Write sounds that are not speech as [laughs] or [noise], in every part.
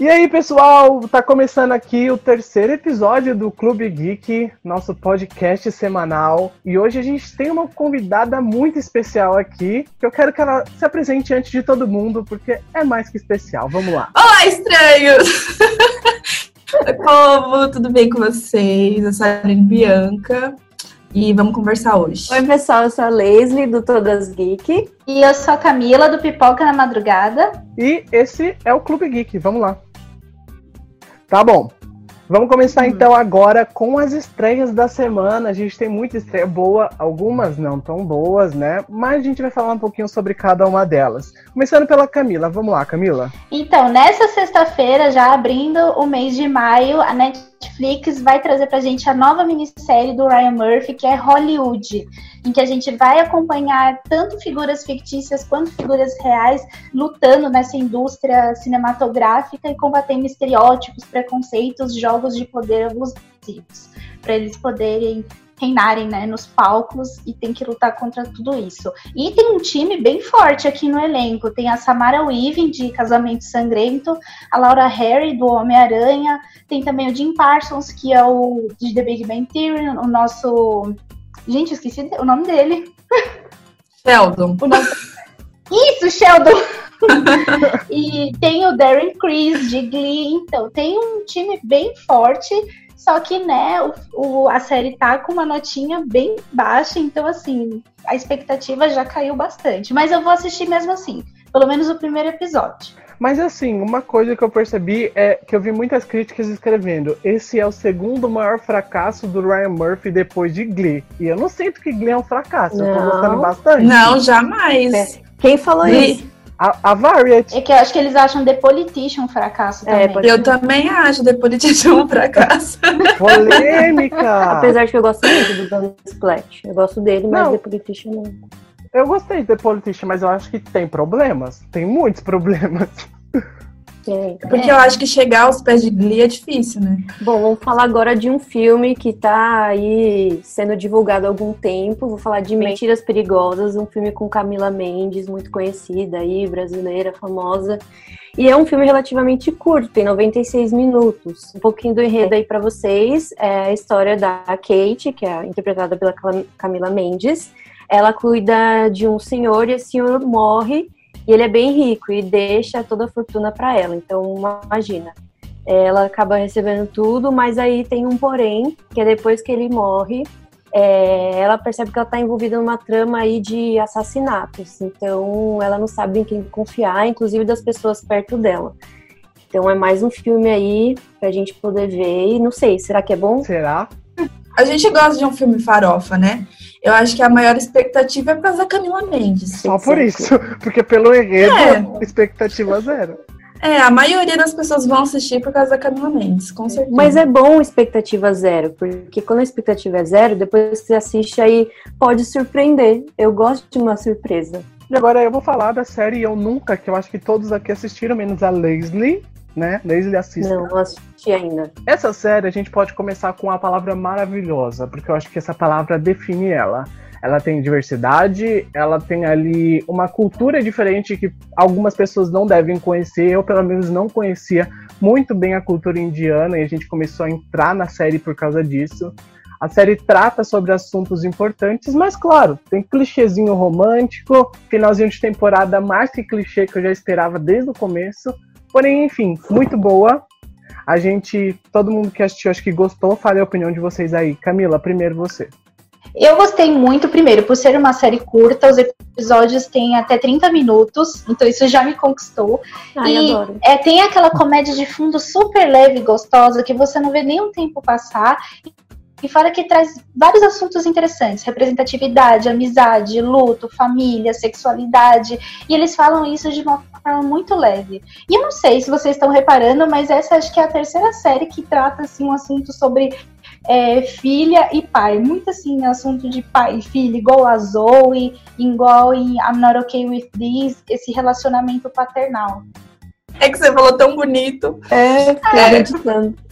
E aí, pessoal, tá começando aqui o terceiro episódio do Clube Geek, nosso podcast semanal. E hoje a gente tem uma convidada muito especial aqui, que eu quero que ela se apresente antes de todo mundo, porque é mais que especial. Vamos lá. Olá, estranhos! [laughs] Povo, tudo bem com vocês? Eu sou a Aline Bianca e vamos conversar hoje. Oi, pessoal, eu sou a Leslie do Todas Geek. E eu sou a Camila do Pipoca na Madrugada. E esse é o Clube Geek, vamos lá. Tá bom. Vamos começar Uhum. então agora com as estreias da semana. A gente tem muita estreia boa, algumas não tão boas, né? Mas a gente vai falar um pouquinho sobre cada uma delas. Começando pela Camila. Vamos lá, Camila. Então, nessa sexta-feira, já abrindo o mês de maio, a Netflix vai trazer pra gente a nova minissérie do Ryan Murphy, que é Hollywood, em que a gente vai acompanhar tanto figuras fictícias quanto figuras reais lutando nessa indústria cinematográfica e combatendo estereótipos, preconceitos, jogos de poder abusivos, para eles poderem reinarem né, nos palcos e tem que lutar contra tudo isso. E tem um time bem forte aqui no elenco. Tem a Samara Weaving, de Casamento Sangrento, a Laura Harry, do Homem-Aranha, tem também o Jim Parsons, que é o de The Big Bang Theory, o nosso... Gente, esqueci o nome dele. Sheldon. O nome... Isso, Sheldon! [laughs] e tem o Darren Criss, de Glee. Então, tem um time bem forte só que, né, o, o, a série tá com uma notinha bem baixa, então, assim, a expectativa já caiu bastante. Mas eu vou assistir mesmo assim, pelo menos o primeiro episódio. Mas assim, uma coisa que eu percebi é que eu vi muitas críticas escrevendo: esse é o segundo maior fracasso do Ryan Murphy depois de Glee. E eu não sinto que Glee é um fracasso, eu tô Não. gostando bastante. Não, jamais. É. Quem falou Glee. isso? A, a Variety. É que eu acho que eles acham The Politician um fracasso É, também. Eu também acho The Politician um fracasso. [laughs] Polêmica! Apesar de que eu gosto muito do Dan Splat. Eu gosto dele, mas Não. The Politician não. Eu gostei de The Politician, mas eu acho que tem problemas. Tem muitos problemas. [laughs] É. Porque eu acho que chegar aos pés de Glee é difícil, né? Bom, vamos falar agora de um filme que tá aí sendo divulgado há algum tempo. Vou falar de Mentiras Perigosas, um filme com Camila Mendes, muito conhecida aí, brasileira, famosa. E é um filme relativamente curto, tem 96 minutos. Um pouquinho do enredo aí pra vocês. É a história da Kate, que é interpretada pela Cam- Camila Mendes. Ela cuida de um senhor e esse senhor morre. E ele é bem rico e deixa toda a fortuna pra ela. Então, imagina, ela acaba recebendo tudo, mas aí tem um porém, que é depois que ele morre, é, ela percebe que ela está envolvida numa trama aí de assassinatos. Então ela não sabe em quem confiar, inclusive das pessoas perto dela. Então é mais um filme aí pra gente poder ver. E não sei, será que é bom? Será? A gente gosta de um filme farofa, né? Eu acho que a maior expectativa é por causa da Camila Mendes. Só por isso. [laughs] Porque pelo enredo, É. expectativa zero. É, a maioria das pessoas vão assistir por causa da Camila Mendes, com certeza. Mas é bom expectativa zero, porque quando a expectativa é zero, depois que você assiste aí pode surpreender. Eu gosto de uma surpresa. E agora eu vou falar da série Eu Nunca, que eu acho que todos aqui assistiram, menos a Leslie, né? Leslie assiste. Não, não assisti ainda. Essa série a gente pode começar com uma palavra maravilhosa, porque eu acho que essa palavra define ela. Ela tem diversidade, ela tem ali uma cultura diferente que algumas pessoas não devem conhecer. Eu, pelo menos, não conhecia muito bem a cultura indiana e a gente começou a entrar na série por causa disso. A série trata sobre assuntos importantes, mas claro, tem clichêzinho romântico, finalzinho de temporada mais que clichê que eu já esperava desde o começo. Porém, enfim, muito boa. A gente, todo mundo que assistiu, acho que gostou. Fale a opinião de vocês aí. Camila, primeiro você. Eu gostei muito, primeiro, por ser uma série curta, os episódios têm até 30 minutos, então isso já me conquistou. Ai, E- adoro. É, tem aquela comédia de fundo super leve e gostosa que você não vê nem o tempo passar. E fora que traz vários assuntos interessantes: representatividade, amizade, luto, família, sexualidade. E eles falam isso de uma forma muito leve. E eu não sei se vocês estão reparando, mas essa acho que é a terceira série que trata assim, um assunto sobre é, filha e pai. Muito assim, assunto de pai e filha, igual a Zoe, igual em I'm Not Okay With This, esse relacionamento paternal. É que você falou tão bonito. É, É.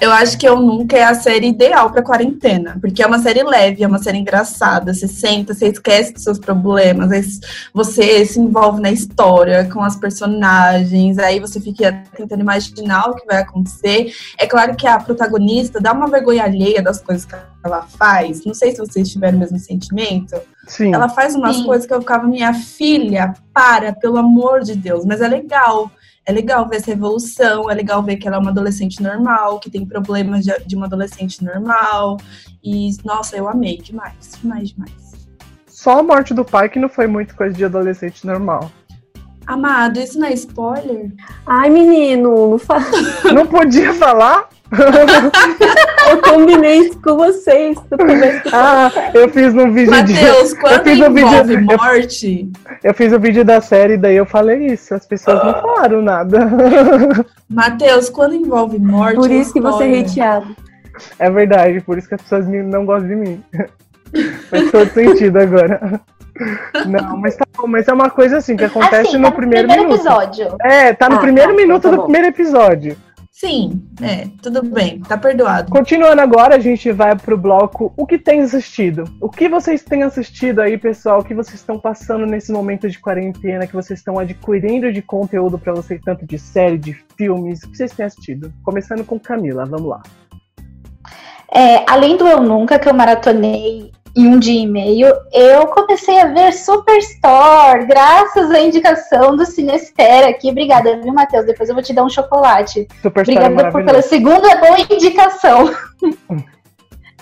Eu acho que Eu Nunca é a série ideal para quarentena, porque é uma série leve, é uma série engraçada. Você senta, você esquece dos seus problemas, você se envolve na história, com as personagens, aí você fica tentando imaginar o que vai acontecer. É claro que a protagonista dá uma vergonha alheia das coisas que ela faz. Não sei se vocês tiveram o mesmo sentimento. Sim. Ela faz umas Sim. coisas que eu ficava, minha filha, para, pelo amor de Deus, mas é legal. É legal ver essa evolução, é legal ver que ela é uma adolescente normal, que tem problemas de, de uma adolescente normal. E, nossa, eu amei demais, demais, demais. Só a morte do pai que não foi muito coisa de adolescente normal. Amado, isso não é spoiler? Ai, menino, não fala. Não podia falar? [laughs] Eu combinei isso com vocês no começo do Ah, eu fiz um vídeo de. Matheus, quando fiz um vídeo- envolve eu- morte, Eu fiz o vídeo da série, daí eu falei isso. As pessoas não falaram nada. [laughs] Matheus, quando envolve morte. Por isso que você é hateado. É verdade, por isso que as pessoas não gostam de mim. [laughs] Faz todo sentido agora. Não, mas tá bom, mas é uma coisa assim que acontece assim, no tá primeiro, primeiro minuto. episódio. É, tá no Ah, primeiro tá, minuto tá do primeiro episódio. Sim, é, tudo bem, tá perdoado. Continuando agora, a gente vai pro bloco O que tem assistido? O que vocês têm assistido aí, pessoal? O que vocês estão passando nesse momento de quarentena? Que vocês estão adquirindo de conteúdo pra vocês, tanto de série, de filmes? O que vocês têm assistido? Começando com Camila, vamos lá. É, além do Eu Nunca, que eu maratonei em um dia e meio, eu comecei a ver Superstore, graças à indicação do Cinestera aqui. Obrigada, viu, Matheus? Depois eu vou te dar um chocolate. Superstar Obrigada por, pela segunda boa indicação. [laughs]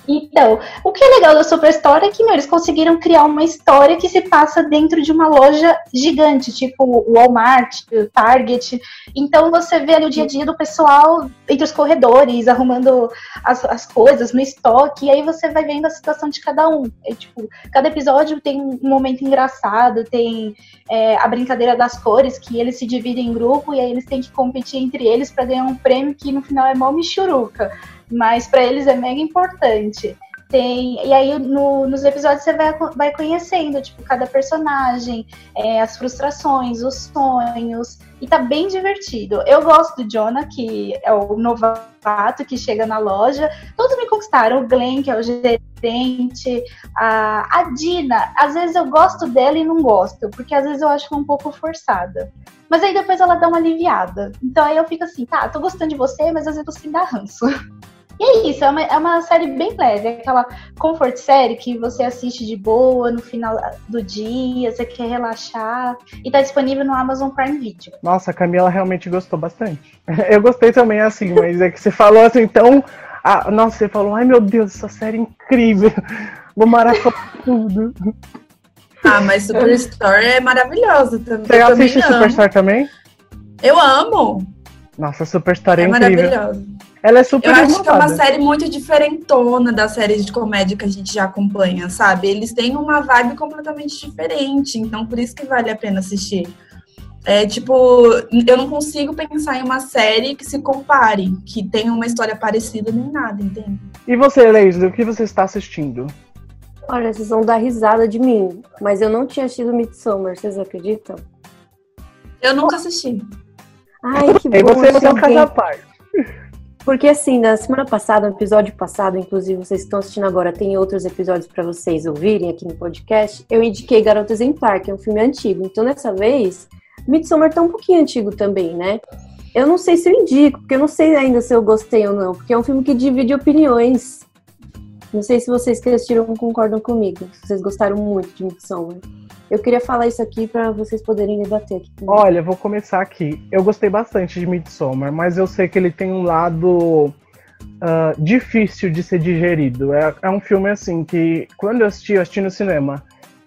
Então, o que é legal da Superstore é que meu, eles conseguiram criar uma história que se passa dentro de uma loja gigante, tipo Walmart, Target. Então você vê ali o dia a dia do pessoal entre os corredores, arrumando as, as coisas no estoque, e aí você vai vendo a situação de cada um. É, tipo, cada episódio tem um momento engraçado, tem é, a brincadeira das cores, que eles se dividem em grupo e aí eles têm que competir entre eles para ganhar um prêmio que no final é mó michuruca, mas para eles é mega importante. Tem, e aí no- nos episódios você vai, vai conhecendo tipo cada personagem, é, as frustrações, os sonhos e tá bem divertido. Eu gosto do Jonah, que é o novato que chega na loja. Todos me conquistaram. O Glenn, que é o gerente. A, a Dina, às vezes eu gosto dela e não gosto, porque às vezes eu acho um pouco forçada. Mas aí depois ela dá uma aliviada. Então aí eu fico assim, tá, tô gostando de você, mas às vezes você dá ranço. [laughs] E é isso, é uma, é uma série bem leve, é aquela comfort série que você assiste de boa no final do dia, você quer relaxar. E tá disponível no Amazon Prime Video. Nossa, a Camila realmente gostou bastante. [laughs] Eu gostei também, assim, mas é que você falou assim, então. ah, nossa, você falou, ai meu Deus, essa série é incrível. [laughs] Vou maratonar tudo. Ah, mas Superstore é maravilhosa também. Você também assiste amo. Superstar também? Eu amo. Nossa, Superstar é, É incrível. maravilhosa. Ela é super Eu acho que é uma série muito diferentona das séries de comédia que a gente já acompanha, sabe? Eles têm uma vibe completamente diferente, então por isso que vale a pena assistir. É tipo, eu não consigo pensar em uma série que se compare, que tenha uma história parecida nem nada, entende? E você, Leise, o que você está assistindo? Olha, vocês vão dar risada de mim, mas eu não tinha assistido Midsommar, vocês acreditam? Eu nunca assisti. Ai, que bom. E você, você é um caso à parte. Porque assim, na semana passada, no episódio passado, inclusive vocês estão assistindo agora, tem outros episódios pra vocês ouvirem aqui no podcast. Eu indiquei Garota Exemplar, que é um filme antigo. Então, dessa vez, Midsommar tá um pouquinho antigo também, né? Eu não sei se eu indico, porque eu não sei ainda se eu gostei ou não, porque é um filme que divide opiniões. Não sei se vocês que assistiram concordam comigo, se vocês gostaram muito de Midsommar. Eu queria falar isso aqui pra vocês poderem debater aqui. Olha, vou começar aqui. Eu gostei bastante de Midsommar, mas eu sei que ele tem um lado ah, difícil de ser digerido. É, é um filme assim que, quando eu assisti, eu assisti no cinema.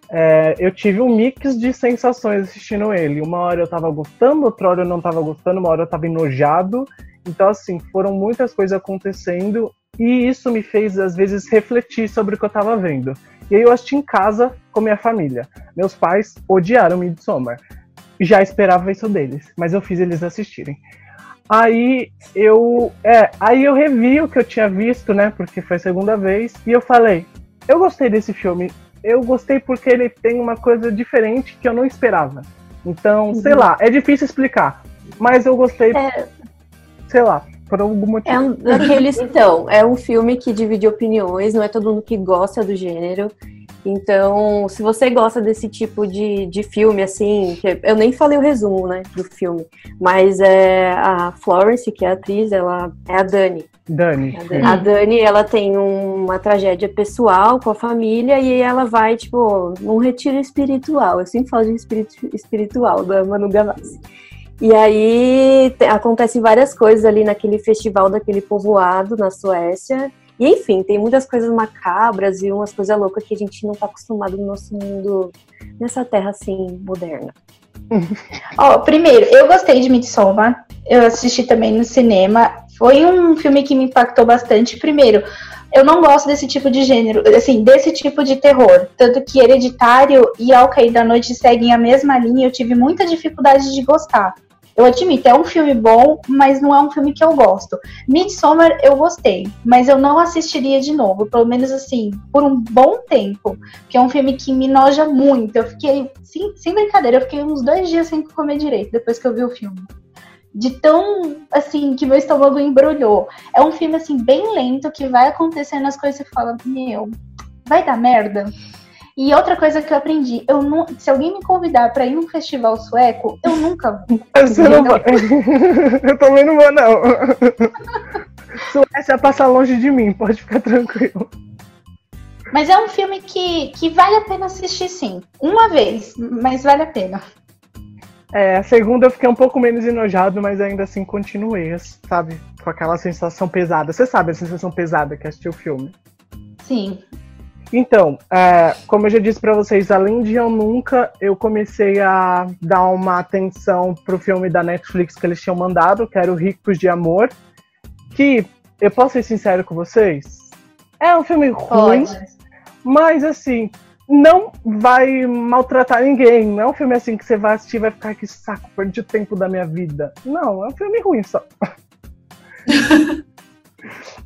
é, eu tive um mix de sensações assistindo ele. Uma hora eu tava gostando, outra hora eu não tava gostando, uma hora eu tava enojado. Então, assim, foram muitas coisas acontecendo e isso me fez, às vezes, refletir sobre o que eu tava vendo. E aí eu assisti em casa com minha família. Meus pais odiaram Midsommar. Já esperava isso deles, mas eu fiz eles assistirem. Aí eu, é, aí eu revi o que eu tinha visto, né? Porque foi a segunda vez, e eu falei: eu gostei desse filme. Eu gostei porque ele tem uma coisa diferente que eu não esperava. Então, sei Uhum. lá, é difícil explicar, mas eu gostei É. sei lá. Por algum motivo. É um daqueles, então, é um filme que divide opiniões, não é todo mundo que gosta do gênero. Então, se você gosta desse tipo de, de filme, assim, eu nem falei o resumo, né, do filme, mas é a Florence, que é a atriz, ela é a Dani. Dani. A Dani, a Dani, ela tem uma tragédia pessoal com a família e ela vai, tipo, num retiro espiritual. Eu sempre falo de espírito espiritual da Manu Gavassi. E aí acontecem várias coisas ali naquele festival daquele povoado na Suécia. E enfim, tem muitas coisas macabras e umas coisas loucas que a gente não tá acostumado no nosso mundo, nessa terra assim, moderna. [laughs] Ó, oh, primeiro, eu gostei de Midsommar. Eu assisti também no cinema. Foi um filme que me impactou bastante. Primeiro, eu não gosto desse tipo de gênero, assim, desse tipo de terror. Tanto que Hereditário e Ao Cair da Noite seguem a mesma linha. Eu tive muita dificuldade de gostar. Eu admito, é um filme bom, mas não é um filme que eu gosto. Midsommar eu gostei, mas eu não assistiria de novo, pelo menos assim, por um bom tempo, que é um filme que me noja muito. Eu fiquei, sem, sem brincadeira, eu fiquei uns dois dias sem comer direito depois que eu vi o filme. De tão, assim, que meu estômago embrulhou. É um filme, assim, bem lento, que vai acontecendo as coisas e fala, meu, vai dar merda? E outra coisa que eu aprendi, eu não, se alguém me convidar para ir num festival sueco, eu nunca vou. [laughs] Você não vai. eu também não vou, [laughs] não. [laughs] Suécia passa longe de mim, pode ficar tranquilo. Mas é um filme que, que vale a pena assistir, sim. Uma vez, mas vale a pena. É, a segunda eu fiquei um pouco menos enojado, mas ainda assim continuei, sabe? Com aquela sensação pesada. Você sabe a sensação pesada que é assistir o filme? Sim, então, é, como eu já disse para vocês, além de Eu Nunca, eu comecei a dar uma atenção pro filme da Netflix que eles tinham mandado, que era o Ricos de Amor, que, eu posso ser sincero com vocês, é um filme ruim, Pode. mas assim, não vai maltratar ninguém, não é um filme assim que você vai assistir e vai ficar que saco, perdi o tempo da minha vida. Não, é um filme ruim só. [laughs]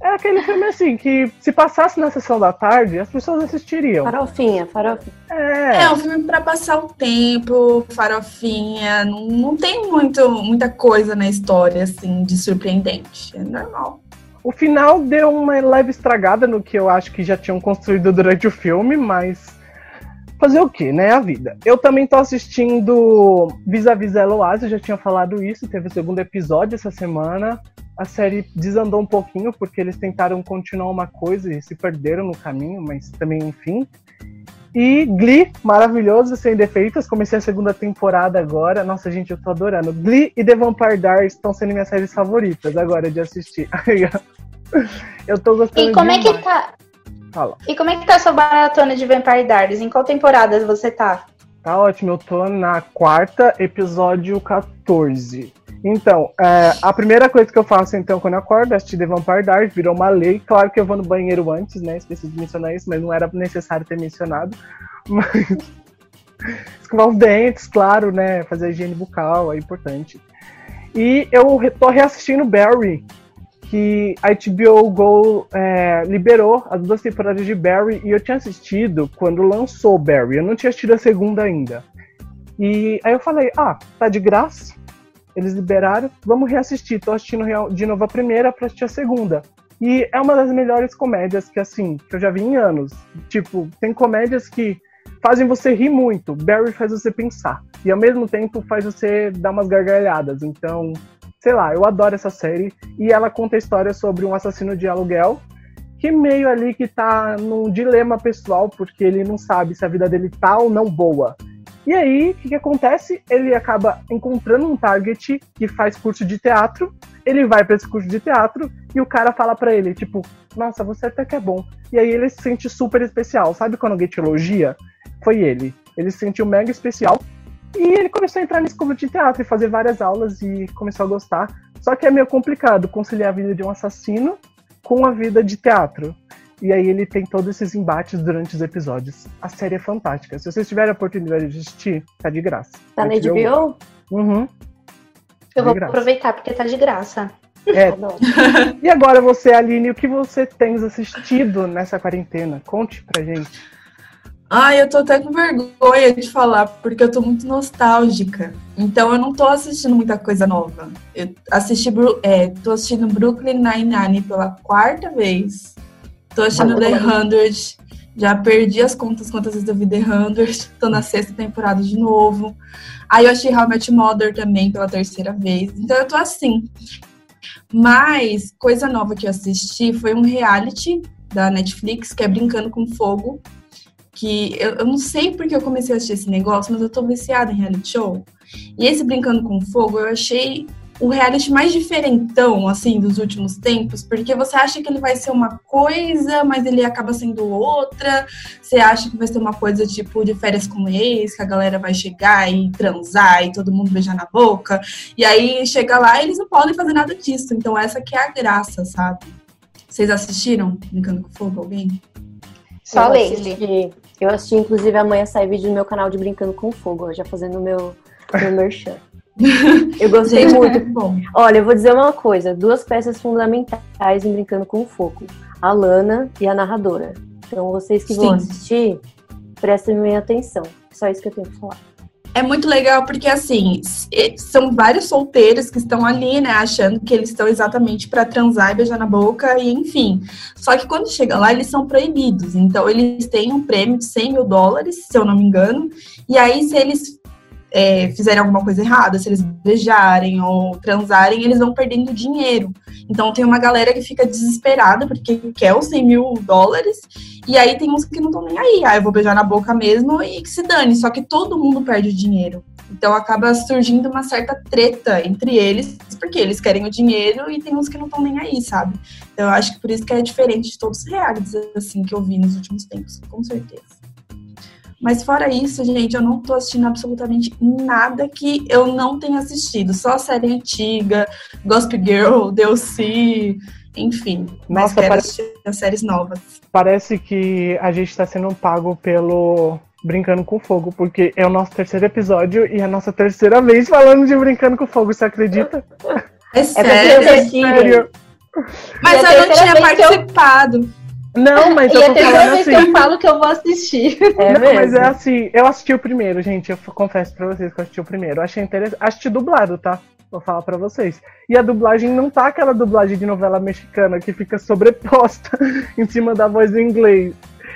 É aquele filme assim, que se passasse na sessão da tarde, as pessoas assistiriam. Farofinha, farofinha. É, é um filme para passar o tempo, farofinha. Não, não tem muito, muita coisa na história, assim, de surpreendente. É normal. O final deu uma leve estragada no que eu acho que já tinham construído durante o filme, mas fazer o que, né? A vida. Eu também tô assistindo Vis-a-Vis Eloise, eu já tinha falado isso, teve o segundo episódio essa semana a série desandou um pouquinho porque eles tentaram continuar uma coisa e se perderam no caminho, mas também enfim. E Glee, maravilhoso, sem defeitos. Comecei a segunda temporada agora. Nossa, gente, eu tô adorando. Glee e The Vampire Diaries estão sendo minhas séries favoritas agora de assistir. [laughs] eu tô gostando E como demais. é que tá? Fala. E como é que tá a sua maratona de Vampire Diaries? Em qual temporada você tá? Tá ótimo, eu tô na quarta, episódio 14. Então, é, a primeira coisa que eu faço, então, quando eu acordo, é assistir The Vampire Diaries, virou uma lei. Claro que eu vou no banheiro antes, né? Esqueci de mencionar isso, mas não era necessário ter mencionado. [laughs] Mas. Escovar os dentes, claro, né? Fazer a higiene bucal é importante. E eu tô reassistindo Barry, que a HBO Go é, liberou as duas temporadas de Barry, e eu tinha assistido quando lançou Barry. Eu não tinha assistido a segunda ainda. E aí eu falei, ah, tá de graça eles liberaram, vamos reassistir. Tô assistindo de novo a primeira pra assistir a segunda. E é uma das melhores comédias que, assim, que eu já vi em anos. Tipo, tem comédias que fazem você rir muito. Barry faz você pensar. E ao mesmo tempo faz você dar umas gargalhadas. Então, sei lá, eu adoro essa série. E ela conta a história sobre um assassino de aluguel que meio ali que tá num dilema pessoal, porque ele não sabe se a vida dele tá ou não boa. E aí, o que, que, acontece? Ele acaba encontrando um target que faz curso de teatro. Ele vai para esse curso de teatro e o cara fala para ele, tipo, nossa, você até que é bom. E aí ele se sente super especial. Sabe quando alguém te elogia? Foi ele. Ele se sentiu mega especial. E ele começou a entrar nesse curso de teatro e fazer várias aulas e começou a gostar. Só que é meio complicado conciliar a vida de um assassino com a vida de teatro. E aí ele tem todos esses embates durante os episódios. A série é fantástica. Se vocês tiverem a oportunidade de assistir, tá de graça. Tá na HBO? Uhum. Eu vou aproveitar porque tá de graça. É. [laughs] e agora você, Aline, o que você tem assistido nessa quarentena? Conte pra gente. Ai, eu tô até com vergonha de falar, porque eu tô muito nostálgica. Então eu não tô assistindo muita coisa nova. Eu assisti, é, tô assistindo Brooklyn Nine-Nine pela quarta vez. Tô assistindo The Hundred. Já perdi as contas quantas vezes eu vi The Hundred. Tô na sexta temporada de novo. Aí eu achei How Met Mother também pela terceira vez. Então eu tô assim. Mas coisa nova que eu assisti foi um reality da Netflix, que é Brincando com Fogo que eu, eu, não sei porque eu comecei a assistir esse negócio, mas eu tô viciada em reality show. E esse Brincando com Fogo, eu achei o reality mais diferentão, assim, dos últimos tempos, porque você acha que ele vai ser uma coisa, mas ele acaba sendo outra. Você acha que vai ser uma coisa tipo de férias com ex, que a galera vai chegar e transar e todo mundo beijar na boca. E aí chega lá e eles não podem fazer nada disso. Então essa que é a graça, sabe? Vocês assistiram Brincando com Fogo, alguém? Só eu Leslie. Eu assisti, inclusive, amanhã sai vídeo no meu canal de Brincando com Fogo, já fazendo o meu, meu merchan. [laughs] Eu gostei Gente, muito. É [laughs] bom. Olha, eu vou dizer uma coisa: duas peças fundamentais em Brincando com Fogo: a Lana e a narradora. Então, vocês que Sim. vão assistir, prestem bem atenção. Só isso que eu tenho que falar. É muito legal porque, assim, são vários solteiros que estão ali, né, achando que eles estão exatamente para transar e beijar na boca, e enfim. Só que quando chega lá, eles são proibidos. Então, eles têm um prêmio de 100 mil dólares, se eu não me engano, e aí, se eles é, fizerem alguma coisa errada, se eles beijarem ou transarem, eles vão perdendo dinheiro. Então tem uma galera que fica desesperada porque quer os 100 mil dólares, e aí tem uns que não estão nem aí. Ah, eu vou beijar na boca mesmo e que se dane. Só que todo mundo perde dinheiro. Então acaba surgindo uma certa treta entre eles, porque eles querem o dinheiro e tem uns que não estão nem aí, sabe? Então eu acho que por isso que é diferente de todos os realities assim que eu vi nos últimos tempos, com certeza. Mas fora isso, gente, eu não tô assistindo absolutamente nada que eu não tenha assistido. Só série antiga, Gossip Girl, DLC, enfim. Nossa, mas quero parece... assistir as séries novas. Parece que a gente tá sendo pago pelo Brincando com Fogo, porque é o nosso terceiro episódio e é a nossa terceira vez falando de Brincando com Fogo, você acredita? É sério? É sério. Mas eu não tinha participado. Não, mas e eu tô é falando assim. que eu falo que eu vou assistir. É não, mesmo? mas é assim, eu assisti o primeiro, gente. Eu confesso pra vocês que eu assisti o primeiro. Eu achei interessante. Assisti dublado, tá? Vou falar pra vocês. E a dublagem não tá aquela dublagem de novela mexicana que fica sobreposta [laughs] em cima da voz em inglês.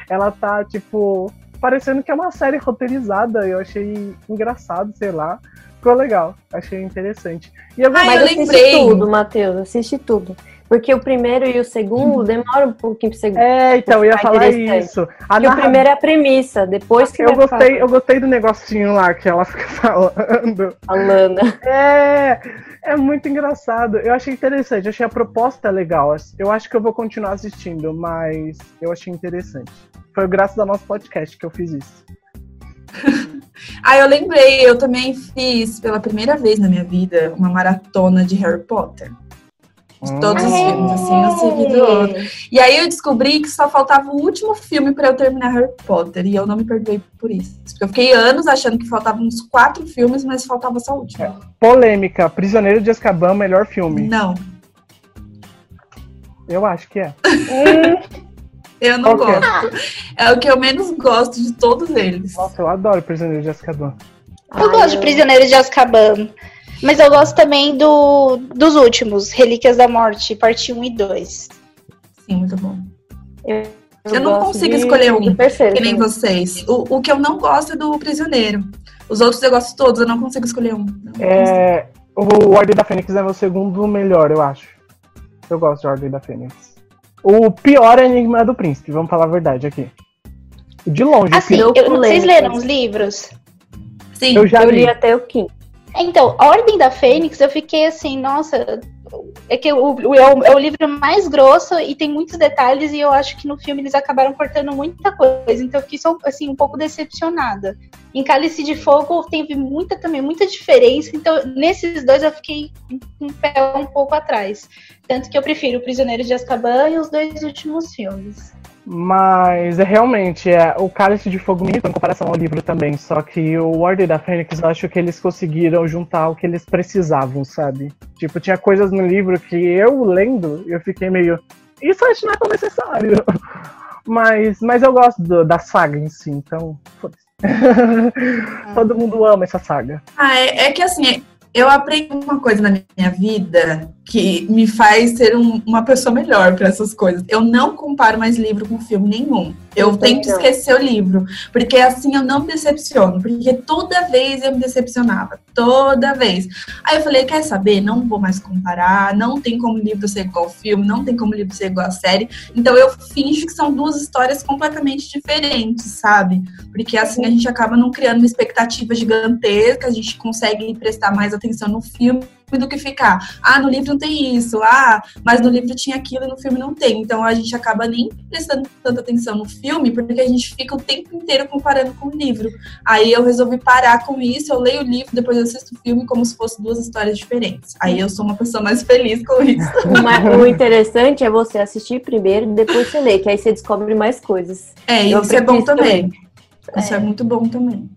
Ela tá, tipo, parecendo que é uma série roteirizada. Eu achei engraçado, sei lá. Ficou legal. Achei interessante. E eu, Ai, eu lembrei. tudo, Matheus. Assisti tudo. Porque o primeiro e o segundo uhum. demoram um pouquinho pra segundo. É, então, eu ia falar isso. A narra... o primeiro é a premissa, depois que. Eu gostei, eu gostei do negocinho lá que ela [laughs] fica falando. A Lana. É, é muito engraçado. Eu achei interessante, achei a proposta legal. Eu acho que eu vou continuar assistindo, mas eu achei interessante. Foi graças ao nosso podcast que eu fiz isso. [laughs] ah, eu lembrei, eu também fiz pela primeira vez na minha vida uma maratona de Harry Potter. De todos os filmes, assim, um seguido do outro. E aí eu descobri que só faltava o último filme para eu terminar Harry Potter. E eu não me perdoei por isso. Porque eu fiquei anos achando que faltavam uns quatro filmes, mas faltava só o último. É. Polêmica. Prisioneiro de Azkaban, melhor filme. Não. Eu acho que é. [laughs] eu não okay. gosto. É o que eu menos gosto de todos eles. Nossa, eu adoro Prisioneiro de Azkaban. Eu Ai, gosto eu... de Prisioneiro de Azkaban. Mas eu gosto também do, dos últimos, Relíquias da Morte, parte 1 e 2. Sim, muito bom. Eu, eu, eu não consigo de, escolher um, que nem vocês. O, o que eu não gosto é do Prisioneiro. Os outros eu gosto todos, eu não consigo escolher um. É, o Ordem da Fênix é o segundo melhor, eu acho. Eu gosto de Ordem da Fênix. O pior é Enigma do Príncipe, vamos falar a verdade aqui. De longe. Assim, eu, vocês leram os livros? Sim, eu já eu li. li até o quinto. Então, a Ordem da Fênix, eu fiquei assim, nossa, é que o, é, o, é o livro mais grosso e tem muitos detalhes e eu acho que no filme eles acabaram cortando muita coisa, então eu fiquei assim, um pouco decepcionada. Em Cálice de Fogo teve muita também, muita diferença, então nesses dois eu fiquei um pé um pouco atrás. Tanto que eu prefiro O Prisioneiro de Azkaban e os dois últimos filmes. Mas é realmente é o Cálice de Fogo Mito em comparação ao livro também. Só que o Ordem da Fênix, eu acho que eles conseguiram juntar o que eles precisavam, sabe? Tipo, tinha coisas no livro que eu lendo, eu fiquei meio. Isso acho não é tão necessário. [laughs] Mas, mas eu gosto do, da saga em si, então. [laughs] Todo mundo ama essa saga. Ah, é, é que assim, eu aprendi uma coisa na minha vida que me faz ser um, uma pessoa melhor para essas coisas. Eu não comparo mais livro com filme nenhum. Eu tento esquecer o livro, porque assim eu não me decepciono, porque toda vez eu me decepcionava, toda vez. Aí eu falei, quer saber? Não vou mais comparar, não tem como livro ser igual ao filme, não tem como livro ser igual à série. Então eu finjo que são duas histórias completamente diferentes, sabe? Porque assim a gente acaba não criando uma expectativa gigantesca, a gente consegue prestar mais atenção no filme do que ficar, ah, no livro não tem isso, ah, mas no livro tinha aquilo e no filme não tem. Então a gente acaba nem prestando tanta atenção no filme, porque a gente fica o tempo inteiro comparando com o livro. Aí eu resolvi parar com isso, eu leio o livro, depois eu assisto o filme como se fossem duas histórias diferentes. Aí eu sou uma pessoa mais feliz com isso. [laughs] o interessante é você assistir primeiro e depois você ler, que aí você descobre mais coisas. É, eu isso é bom também. também. Isso é. é muito bom também.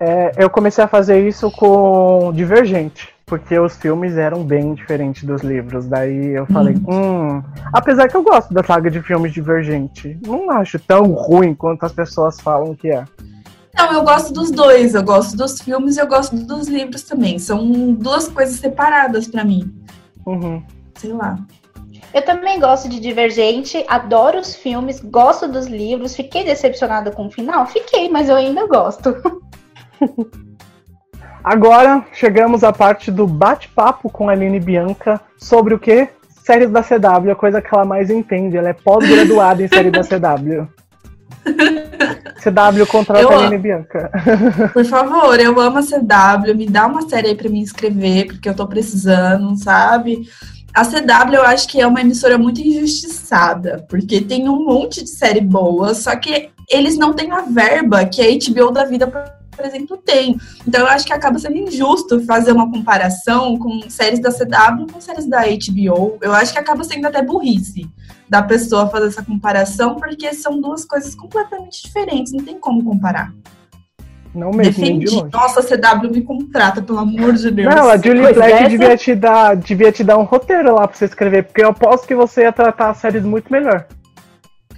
É, eu comecei a fazer isso com Divergente porque os filmes eram bem diferentes dos livros. Daí eu falei, hum. hum, apesar que eu gosto da saga de filmes Divergente, não acho tão ruim quanto as pessoas falam que é. Não, eu gosto dos dois. Eu gosto dos filmes e eu gosto dos livros também. São duas coisas separadas para mim. Uhum. Sei lá. Eu também gosto de Divergente, adoro os filmes, gosto dos livros. Fiquei decepcionada com o final? Fiquei, mas eu ainda gosto. [laughs] Agora chegamos à parte do bate-papo com a Aline Bianca sobre o que? Séries da CW, a coisa que ela mais entende. Ela é pós-graduada em série da CW. [laughs] CW contra a Aline Bianca. [laughs] Por favor, eu amo a CW. Me dá uma série aí pra me inscrever, porque eu tô precisando, sabe? A CW eu acho que é uma emissora muito injustiçada, porque tem um monte de série boa, só que eles não têm a verba que a HBO da vida por exemplo, tem. Então eu acho que acaba sendo injusto fazer uma comparação com séries da CW com séries da HBO. Eu acho que acaba sendo até burrice da pessoa fazer essa comparação, porque são duas coisas completamente diferentes, não tem como comparar. Não mesmo, Defendi. de longe. Nossa, a CW me contrata, pelo amor de Deus. Não, a Julie Black essa... devia, te dar, devia te dar um roteiro lá pra você escrever, porque eu aposto que você ia tratar as séries muito melhor.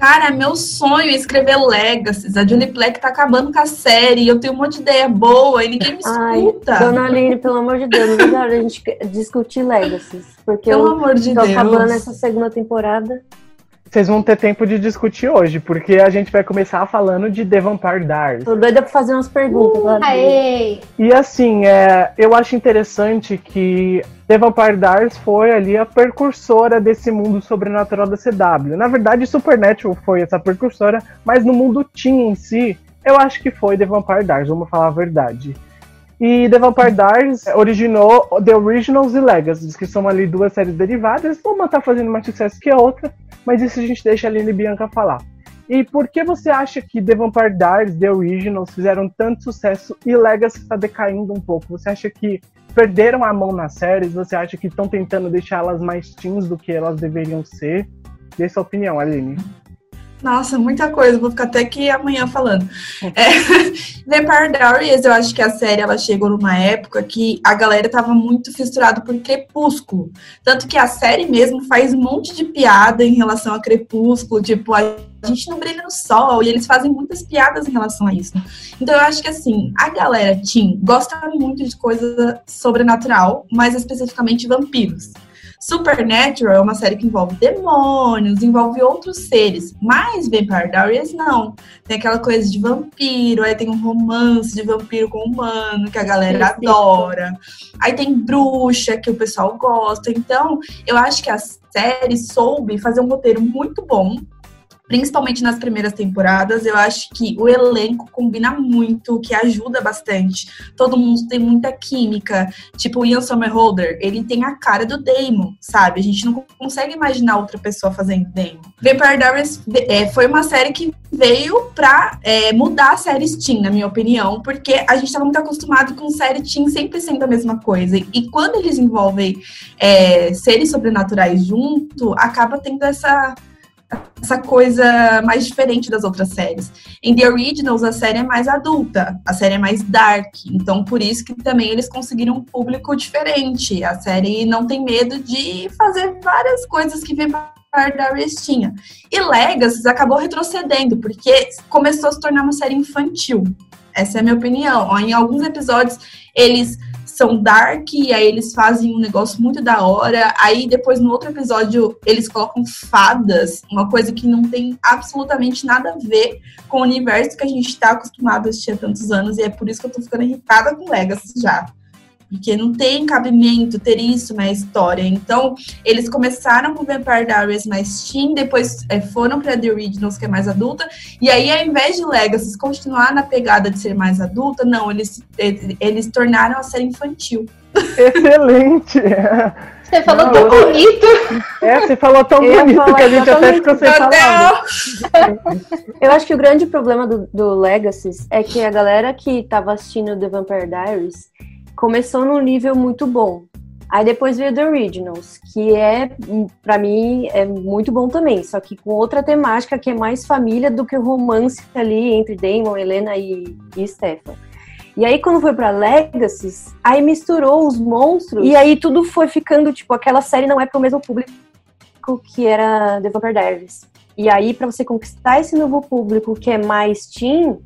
Cara, é meu sonho é escrever Legacies. A Julie Black tá acabando com a série. Eu tenho um monte de ideia boa e ninguém me escuta. Ai, Dona Aline, pelo amor de Deus, não é hora a gente discutir Legacies. Porque pelo eu amor de tô Deus. acabando essa segunda temporada. Vocês vão ter tempo de discutir hoje, porque a gente vai começar falando de The Vampire Diaries. Tô doida pra fazer umas perguntas. Uh, e assim, é, eu acho interessante que The Vampire Diaries foi ali a precursora desse mundo sobrenatural da CW. Na verdade, Supernatural foi essa precursora, mas no mundo teen em si, eu acho que foi The Vampire Diaries, vamos falar a verdade. E The Vampire Diaries originou The Originals e Legacies, que são ali duas séries derivadas. Uma tá fazendo mais sucesso que a outra, mas isso a gente deixa a Aline Bianca falar. E por que você acha que The Vampire Diaries, The Originals fizeram tanto sucesso e Legacy está decaindo um pouco? Você acha que perderam a mão nas séries? Você acha que estão tentando deixá-las mais teens do que elas deveriam ser? Dê sua opinião, Aline. Nossa, muita coisa, vou ficar até aqui amanhã falando. É, [laughs] Vampire Diaries, eu acho que a série ela chegou numa época que a galera tava muito fissurada por Crepúsculo. Tanto que a série mesmo faz um monte de piada em relação a Crepúsculo, tipo, a gente não brilha no sol, e eles fazem muitas piadas em relação a isso. Então eu acho que assim, a galera Tim gosta muito de coisa sobrenatural, mais especificamente vampiros. Supernatural é uma série que envolve demônios, envolve outros seres, mas Vampire Diaries não. Tem aquela coisa de vampiro, aí tem um romance de vampiro com humano que a galera sim, adora. Aí tem bruxa que o pessoal gosta. Então, eu acho que a série soube fazer um roteiro muito bom principalmente nas primeiras temporadas, eu acho que o elenco combina muito, que ajuda bastante. Todo mundo tem muita química. Tipo, o Ian Somerhalder, ele tem a cara do Damon, sabe? A gente não consegue imaginar outra pessoa fazendo Damon. Vampire Diaries é, foi uma série que veio pra é, mudar a série Teen, na minha opinião, porque a gente estava muito acostumado com série Teen sempre sendo a mesma coisa. E quando eles envolvem é, seres sobrenaturais junto, acaba tendo essa essa coisa mais diferente das outras séries. Em The Originals, a série é mais adulta, a série é mais dark, então por isso que também eles conseguiram um público diferente. A série não tem medo de fazer várias coisas que Vampire Darius tinha. E Legacy acabou retrocedendo, porque começou a se tornar uma série infantil. Essa é a minha opinião. Em alguns episódios, eles são dark, aí eles fazem um negócio muito da hora. Aí depois, no outro episódio, eles colocam fadas, uma coisa que não tem absolutamente nada a ver com o universo que a gente tá acostumado a assistir há tantos anos, e é por isso que eu tô ficando irritada com Legacy já porque não tem cabimento ter isso na história. Então, eles começaram com Vampire Diaries mais teen, depois é, foram para The Originals, que é mais adulta, e aí, ao invés de Legacy continuar na pegada de ser mais adulta, não, eles, eles tornaram a série infantil. Excelente! Você falou não, tão eu... bonito. É, você falou tão eu bonito que a gente até ficou sem falar. [laughs] Eu acho que o grande problema do, do Legacy é que a galera que tava assistindo The Vampire Diaries começou num nível muito bom. Aí depois veio The Originals, que é, para mim, é muito bom também, só que com outra temática que é mais família do que o romance ali entre Damon, Helena e, e Stefan. E aí, quando foi pra Legacy, aí misturou os monstros, e aí tudo foi ficando, tipo, aquela série não é pro mesmo público que era The Vampire Diaries. E aí, para você conquistar esse novo público que é mais teen,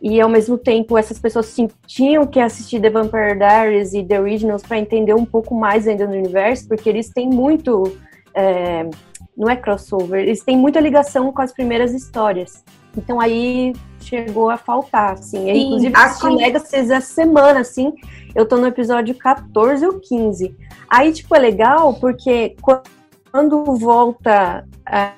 e ao mesmo tempo essas pessoas tinham que assistir The Vampire Diaries e The Originals para entender um pouco mais ainda no universo, porque eles têm muito. É, não é crossover, eles têm muita ligação com as primeiras histórias. Então aí chegou a faltar, assim. Sim, inclusive, assisti com... Legacy essa semana, assim. Eu tô no episódio 14 ou 15. Aí, tipo, é legal porque quando volta. É,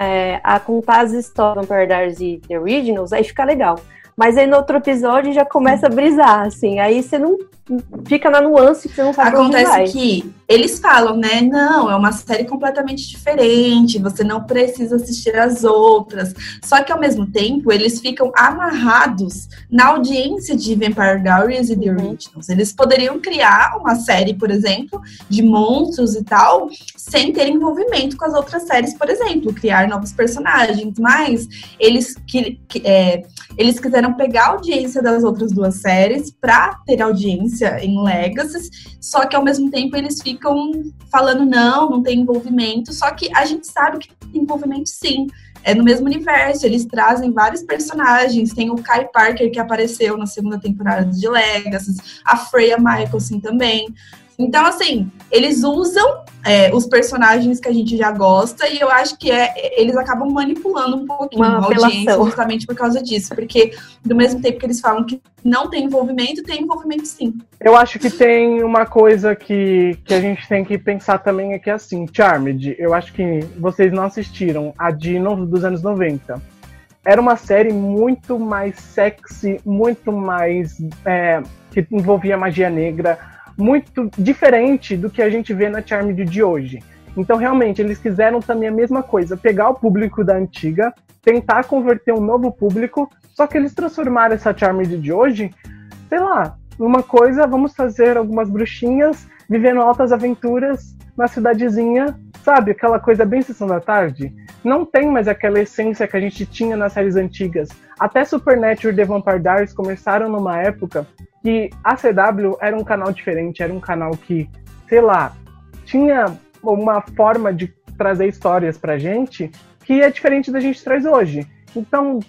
é, a contar as histórias Vampire Diaries e The Originals, aí fica legal. Mas aí no outro episódio já começa a brisar, assim. Aí você não fica na nuance que você não sabe Acontece que eles falam, né? Não, é uma série completamente diferente, você não precisa assistir as outras. Só que ao mesmo tempo, eles ficam amarrados na audiência de Vampire Diaries e The uhum. Originals. Eles poderiam criar uma série, por exemplo, de monstros e tal, sem ter envolvimento com as outras séries, por exemplo, criar novos personagens. Mas eles, que, é, eles quiseram pegar a audiência das outras duas séries para ter audiência em Legacy, só que ao mesmo tempo eles ficam ficam falando não, não tem envolvimento, só que a gente sabe que tem envolvimento sim. É no mesmo universo, eles trazem vários personagens. Tem o Kai Parker que apareceu na segunda temporada de Legacy, a Freya Michelson também. Então, assim, eles usam é, os personagens que a gente já gosta e eu acho que é, eles acabam manipulando um pouquinho Uma a audiência justamente por causa disso. Porque, do mesmo tempo que eles falam que não tem envolvimento, tem envolvimento sim. Eu acho que tem uma coisa que, que a gente tem que pensar também é que, assim, Charmed, eu acho que vocês não assistiram a Dino dos anos 90 era uma série muito mais sexy, muito mais. É, que envolvia magia negra, muito diferente do que a gente vê na Charmed de hoje. Então, realmente, eles quiseram também a mesma coisa, pegar o público da antiga, tentar converter um novo público, só que eles transformaram essa Charmed de hoje, sei lá, numa coisa, vamos fazer algumas bruxinhas vivendo altas aventuras na cidadezinha, sabe? Aquela coisa bem sessão da tarde. Não tem mais aquela essência que a gente tinha nas séries antigas. Até Supernatural e The Vampire Diaries começaram numa época que a CW era um canal diferente, era um canal que, sei lá, tinha uma forma de trazer histórias pra gente que é diferente da gente traz hoje. Então,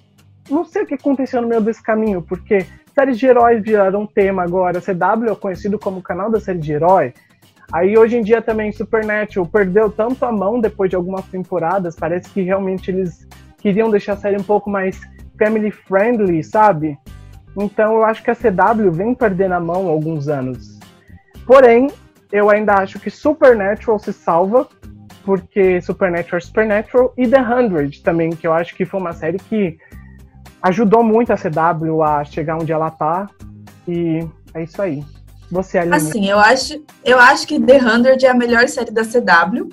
não sei o que aconteceu no meio desse caminho, porque séries de heróis viraram tema agora. A CW é conhecido como canal da série de herói. Aí hoje em dia também Supernatural perdeu tanto a mão depois de algumas temporadas. Parece que realmente eles queriam deixar a série um pouco mais family friendly, sabe? Então eu acho que a CW vem perdendo a mão há alguns anos. Porém, eu ainda acho que Supernatural se salva, porque Supernatural é Supernatural, e The Hundred também, que eu acho que foi uma série que ajudou muito a CW a chegar onde ela tá. E é isso aí. Você, Aline. Assim, eu acho, eu acho que The Hundred é a melhor série da CW.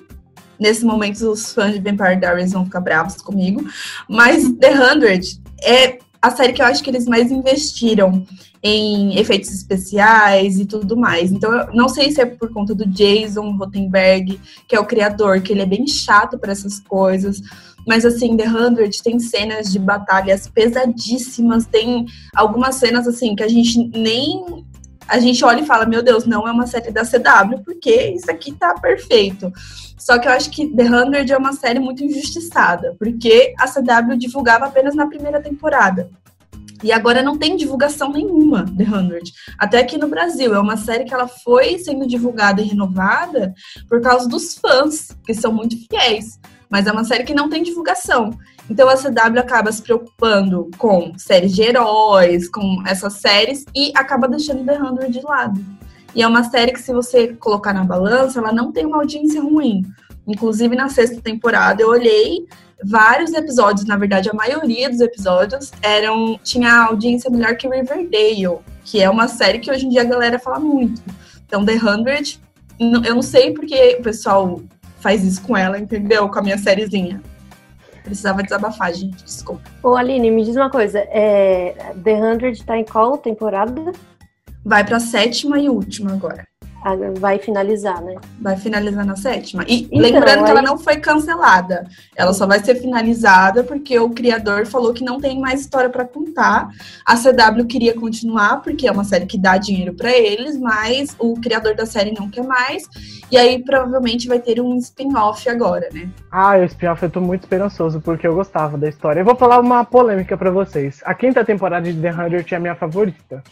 Nesse momento, os fãs de Vampire Diaries vão ficar bravos comigo. Mas The Hundred é a série que eu acho que eles mais investiram em efeitos especiais e tudo mais. Então, eu não sei se é por conta do Jason Rottenberg, que é o criador, que ele é bem chato para essas coisas. Mas, assim, The Hundred tem cenas de batalhas pesadíssimas, tem algumas cenas, assim, que a gente nem a gente olha e fala, meu Deus, não é uma série da CW, porque isso aqui tá perfeito. Só que eu acho que The Hundred é uma série muito injustiçada, porque a CW divulgava apenas na primeira temporada. E agora não tem divulgação nenhuma, The Hundred. Até aqui no Brasil. É uma série que ela foi sendo divulgada e renovada por causa dos fãs, que são muito fiéis. Mas é uma série que não tem divulgação. Então a CW acaba se preocupando com séries de heróis, com essas séries, e acaba deixando The Hundred de lado. E é uma série que, se você colocar na balança, ela não tem uma audiência ruim. Inclusive, na sexta temporada, eu olhei vários episódios, na verdade, a maioria dos episódios eram tinha audiência melhor que Riverdale, que é uma série que hoje em dia a galera fala muito. Então, The Hundred, eu não sei porque o pessoal faz isso com ela, entendeu? Com a minha sériezinha. Precisava desabafar, gente, desculpa. Ô, Aline, me diz uma coisa, é, The Hundred tá em qual temporada? Vai pra sétima e última agora vai finalizar, né? Vai finalizar na sétima. E então, lembrando aí... que ela não foi cancelada. Ela só vai ser finalizada porque o criador falou que não tem mais história para contar. A CW queria continuar porque é uma série que dá dinheiro para eles, mas o criador da série não quer mais. E aí provavelmente vai ter um spin-off agora, né? Ah, o spin-off eu tô muito esperançoso porque eu gostava da história. Eu vou falar uma polêmica para vocês. A quinta temporada de The Hundred é a minha favorita.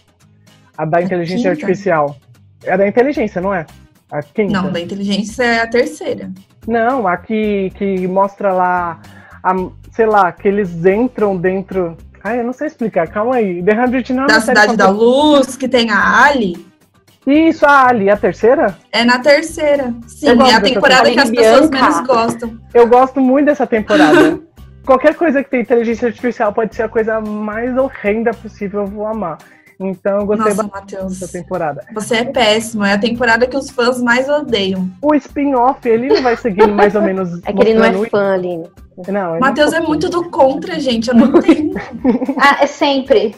A da a inteligência quinta? artificial. É da inteligência, não é? A quinta. Não, da inteligência é a terceira. Não, a que, que mostra lá, a, sei lá, que eles entram dentro. Ai, eu não sei explicar, calma aí. The Hundred não é Da Cidade da Luz, que tem a Ali. Isso, a Ali, a terceira? É na terceira. Sim, é a temporada que as pessoas menos gostam. Eu gosto muito dessa temporada. [laughs] Qualquer coisa que tem inteligência artificial pode ser a coisa mais horrenda possível, eu vou amar. Então eu gostei Nossa, bastante dessa temporada. Você é péssimo, é a temporada que os fãs mais odeiam. O spin-off, ele não vai seguindo mais ou menos. [laughs] É que ele não é fã, Aline. Não, Matheus é muito do contra, gente. Eu não [laughs] tenho. ah, é sempre.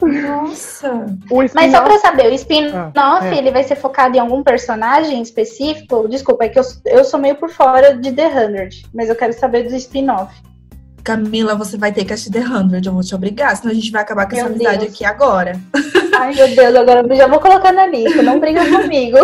Nossa. Mas só pra saber, o spin-off ah, é. ele vai ser focado em algum personagem específico? Desculpa, é que eu, eu sou meio por fora de The Hundred, mas eu quero saber do spin-off. Camila, você vai ter que assistir The Hundred, eu vou te obrigar, senão a gente vai acabar com meu essa Deus. amizade aqui agora. Ai, meu Deus, agora eu já vou colocar na lista, não briga comigo.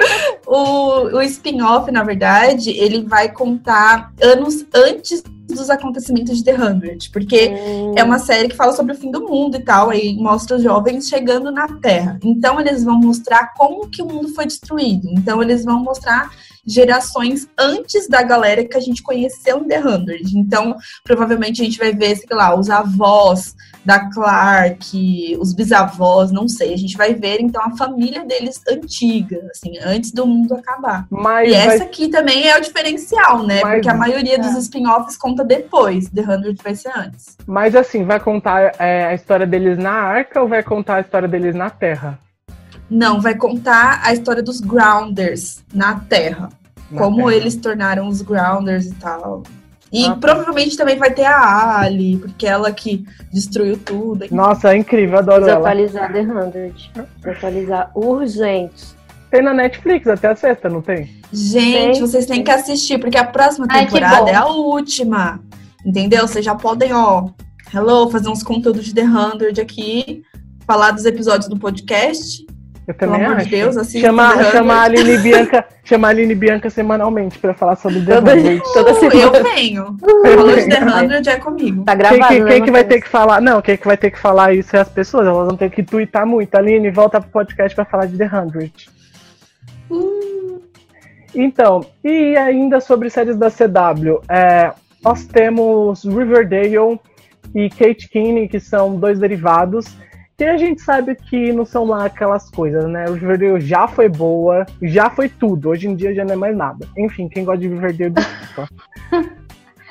[laughs] o, o spin-off, na verdade, ele vai contar anos antes dos acontecimentos de The Hundred, porque hum. é uma série que fala sobre o fim do mundo e tal, aí mostra os jovens chegando na Terra. Então eles vão mostrar como que o mundo foi destruído. Então eles vão mostrar gerações antes da galera que a gente conheceu em The Hundred. Então, provavelmente a gente vai ver, sei lá, os avós da Clark, os bisavós, não sei. A gente vai ver, então, a família deles antiga, assim, antes do mundo acabar. Mas, e essa aqui também é o diferencial, né? Mas, Porque a maioria é. dos spin-offs conta depois. The Hundred vai ser antes. Mas, assim, vai contar é, a história deles na Arca ou vai contar a história deles na Terra? Não, vai contar a história dos Grounders na Terra. Na como terra. eles tornaram os Grounders e tal. E ah, provavelmente também vai ter a Ali, porque ela que destruiu tudo. Nossa, é incrível, adoro Desatualizar ela. Desatualizar The Hundred. Desatualizar urgente. Tem na Netflix até a sexta, não tem? Gente, tem. vocês têm que assistir, porque a próxima temporada Ai, é a última. Entendeu? Vocês já podem, ó, hello, fazer uns conteúdos de The Hundred aqui, falar dos episódios do podcast eu também Pelo acho. De Deus, assim, chamar, chamar, a Aline Bianca, chamar a Aline Bianca semanalmente para falar sobre The toda, [laughs] toda semana. Eu venho. Falou de The Hundred é comigo. Tá gravado, quem, quem, né, quem que vai ter que falar? Não, quem que vai ter que falar isso é as pessoas. Elas vão ter que twittar muito. Aline, volta pro podcast para falar de The Hundred. Hum. Então, e ainda sobre séries da CW, é, nós temos Riverdale e Kate Kinney, que são dois derivados que a gente sabe que não são lá aquelas coisas, né? O Riverdale já foi boa, já foi tudo. Hoje em dia já não é mais nada. Enfim, quem gosta de Riverdale, desculpa. [laughs]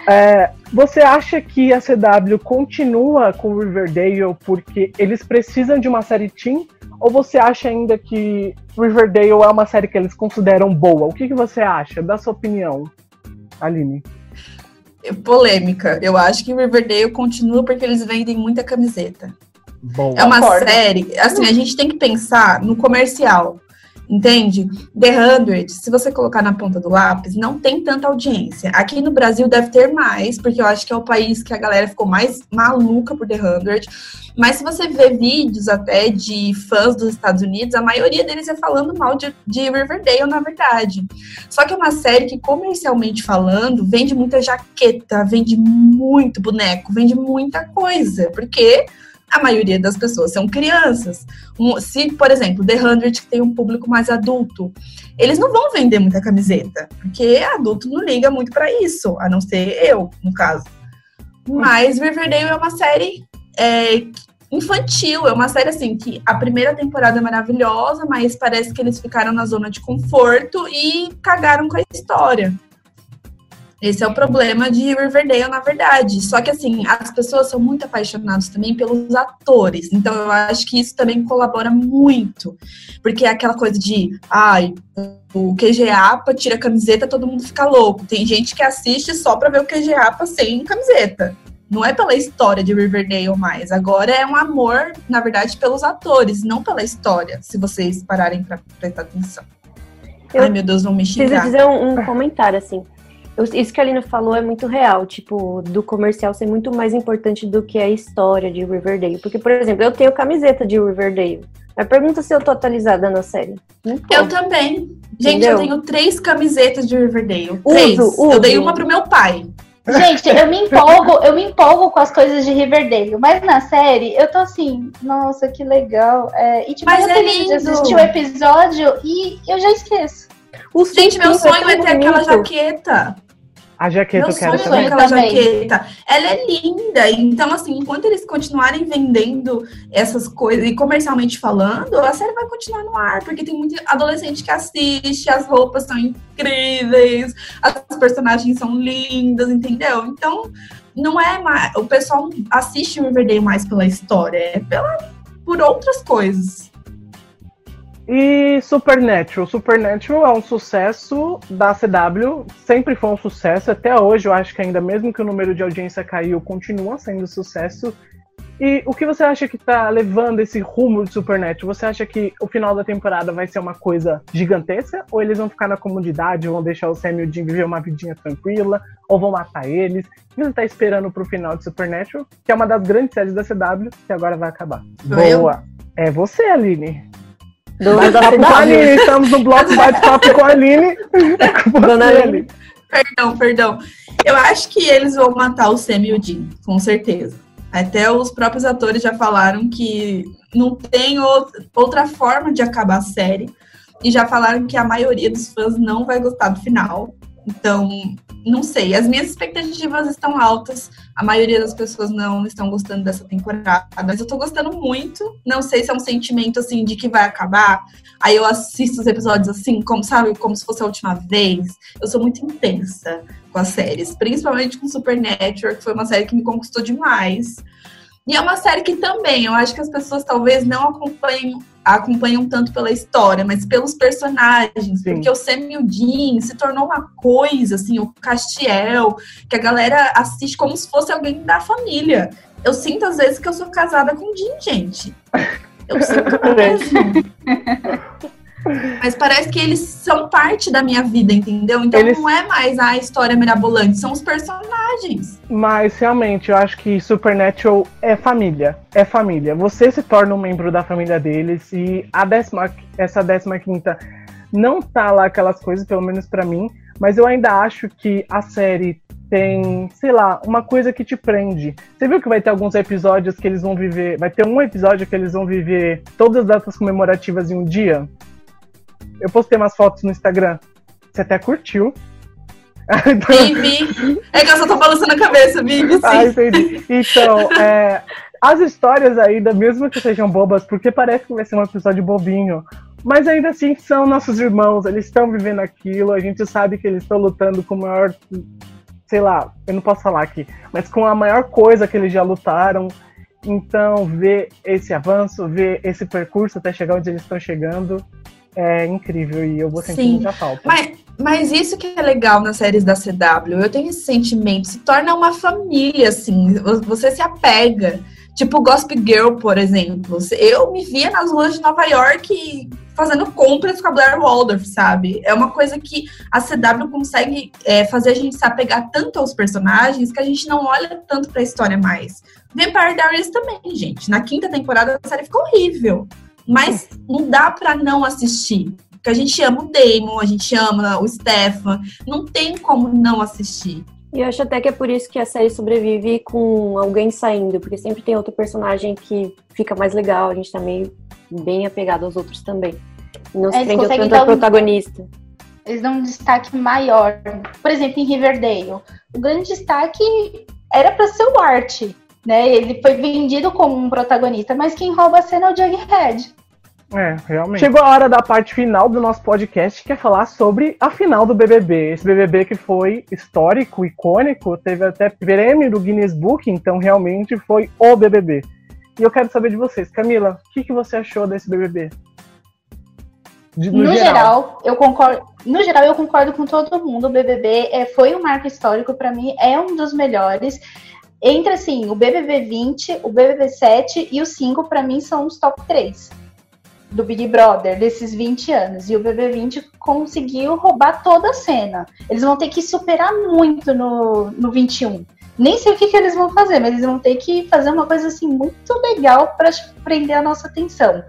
é, você acha que a CW continua com Riverdale porque eles precisam de uma série teen? Ou você acha ainda que Riverdale é uma série que eles consideram boa? O que, que você acha? Dá sua opinião, Aline. Polêmica. Eu acho que Riverdale continua porque eles vendem muita camiseta. É uma série, assim, a gente tem que pensar no comercial. Entende? The 100, se você colocar na ponta do lápis, não tem tanta audiência. Aqui no Brasil deve ter mais, porque eu acho que é o país que a galera ficou mais maluca por The 100. Mas se você vê vídeos até de fãs dos Estados Unidos, a maioria deles é falando mal de, de Riverdale, na verdade. Só que é uma série que, comercialmente falando, vende muita jaqueta, vende muito boneco, vende muita coisa. Porque a maioria das pessoas são crianças. Um, se, por exemplo, The 100, que tem um público mais adulto, eles não vão vender muita camiseta, porque adulto não liga muito para isso, a não ser eu, no caso. Mas Riverdale é uma série é, infantil, é uma série assim que a primeira temporada é maravilhosa, mas parece que eles ficaram na zona de conforto e cagaram com a história. Esse é o problema de Riverdale, na verdade. Só que, assim, as pessoas são muito apaixonadas também pelos atores. Então, eu acho que isso também colabora muito. Porque é aquela coisa de, ai, o QG APA tira a camiseta, todo mundo fica louco. Tem gente que assiste só pra ver o QG APA sem camiseta. Não é pela história de Riverdale mais. Agora é um amor, na verdade, pelos atores, não pela história, se vocês pararem pra prestar atenção. Eu Ai, meu Deus, vão me xingar. Preciso dizer um, um comentário, assim isso que a Alina falou é muito real, tipo, do comercial ser muito mais importante do que a história de Riverdale. Porque, por exemplo, eu tenho camiseta de Riverdale. Mas pergunta se eu tô atualizada na série. Eu também. Gente, Entendeu? eu tenho três camisetas de Riverdale. Três. Uso, uso. Eu dei uma pro meu pai. Gente, eu me empolgo, eu me empolgo com as coisas de Riverdale, mas na série eu tô assim, nossa, que legal. É, e tipo, mas eu é lindo. de assistir o episódio e eu já esqueço. O Gente, meu sonho é ter aquela jaqueta. A jaqueta Meu eu quero sonho é aquela jaqueta. Ela é linda. Então, assim, enquanto eles continuarem vendendo essas coisas e comercialmente falando, a série vai continuar no ar, porque tem muito adolescente que assiste, as roupas são incríveis, as personagens são lindas, entendeu? Então, não é mais. O pessoal assiste o Riverdale mais pela história, é pela, por outras coisas. E Supernatural. Supernatural é um sucesso da CW, sempre foi um sucesso, até hoje eu acho que ainda mesmo que o número de audiência caiu, continua sendo sucesso. E o que você acha que tá levando esse rumo de Supernatural? Você acha que o final da temporada vai ser uma coisa gigantesca? Ou eles vão ficar na comunidade, vão deixar o Sam e o Jim viver uma vidinha tranquila? Ou vão matar eles? O que você tá esperando pro final de Supernatural? Que é uma das grandes séries da CW, que agora vai acabar. Boa! É você, Aline. Do, [laughs] bate-papo com a Aline. Estamos no bloco bate-papo com a Aline. Dona Aline. Perdão, perdão. Eu acho que eles vão matar o Sam e o Jim, com certeza. Até os próprios atores já falaram que não tem outra forma de acabar a série. E já falaram que a maioria dos fãs não vai gostar do final. Então, não sei. As minhas expectativas estão altas. A maioria das pessoas não estão gostando dessa temporada. Mas eu tô gostando muito. Não sei se é um sentimento, assim, de que vai acabar. Aí eu assisto os episódios assim, como, sabe? Como se fosse a última vez. Eu sou muito intensa com as séries. Principalmente com Supernatural, que foi uma série que me conquistou demais. E é uma série que também, eu acho que as pessoas talvez não acompanhem, acompanham tanto pela história, mas pelos personagens. Sim. Porque o Dean se tornou uma coisa, assim, o Castiel, que a galera assiste como se fosse alguém da família. Eu sinto às vezes que eu sou casada com o Dean, gente. Eu sinto [laughs] mesmo. [laughs] Mas parece que eles são parte da minha vida, entendeu? Então eles... não é mais a história mirabolante, são os personagens. Mas realmente, eu acho que Supernatural é família. É família. Você se torna um membro da família deles e a décima, essa décima quinta não tá lá aquelas coisas, pelo menos para mim, mas eu ainda acho que a série tem, sei lá, uma coisa que te prende. Você viu que vai ter alguns episódios que eles vão viver. Vai ter um episódio que eles vão viver todas as datas comemorativas em um dia? Eu postei umas fotos no Instagram. Você até curtiu. [laughs] Sim, vi. É que eu só tô balançando a cabeça, Vivi. Ah, entendi. Então, é, as histórias ainda, mesmo que sejam bobas, porque parece que vai ser um episódio bobinho, mas ainda assim são nossos irmãos, eles estão vivendo aquilo, a gente sabe que eles estão lutando com o maior, sei lá, eu não posso falar aqui, mas com a maior coisa que eles já lutaram. Então, ver esse avanço, ver esse percurso até chegar onde eles estão chegando, é incrível e eu vou sentir Sim. muita falta. Mas, mas isso que é legal nas séries da CW, eu tenho esse sentimento, se torna uma família, assim, você se apega. Tipo Gossip Girl, por exemplo. Eu me via nas ruas de Nova York fazendo compras com a Blair Waldorf, sabe? É uma coisa que a CW consegue é, fazer a gente se apegar tanto aos personagens que a gente não olha tanto pra história mais. Vampire Diaries também, gente. Na quinta temporada a série ficou horrível. Mas não dá pra não assistir. Porque a gente ama o Damon, a gente ama o Stefan. Não tem como não assistir. E eu acho até que é por isso que a série sobrevive com alguém saindo, porque sempre tem outro personagem que fica mais legal, a gente tá meio bem apegado aos outros também. Não se É, eles prende tanto ao dar um- protagonista. Eles dão um destaque maior. Por exemplo, em Riverdale, o grande destaque era para ser o Art, né? Ele foi vendido como um protagonista, mas quem rouba a cena é o Jughead. É, realmente. Chegou a hora da parte final do nosso podcast, que é falar sobre a final do BBB. Esse BBB que foi histórico, icônico, teve até prêmio do Guinness Book, então realmente foi o BBB. E eu quero saber de vocês. Camila, o que, que você achou desse BBB? De- No, geral. eu concordo. No geral, eu concordo com todo mundo. O BBB é, foi um marco histórico para mim, é um dos melhores. Entre assim, o BBB 20, o BBB 7 e o 5 para mim são os top 3 do Big Brother desses 20 anos. E o BBB 20 conseguiu roubar toda a cena. Eles vão ter que superar muito no, no 21. Nem sei o que, que eles vão fazer, mas eles vão ter que fazer uma coisa assim muito legal para prender a nossa atenção.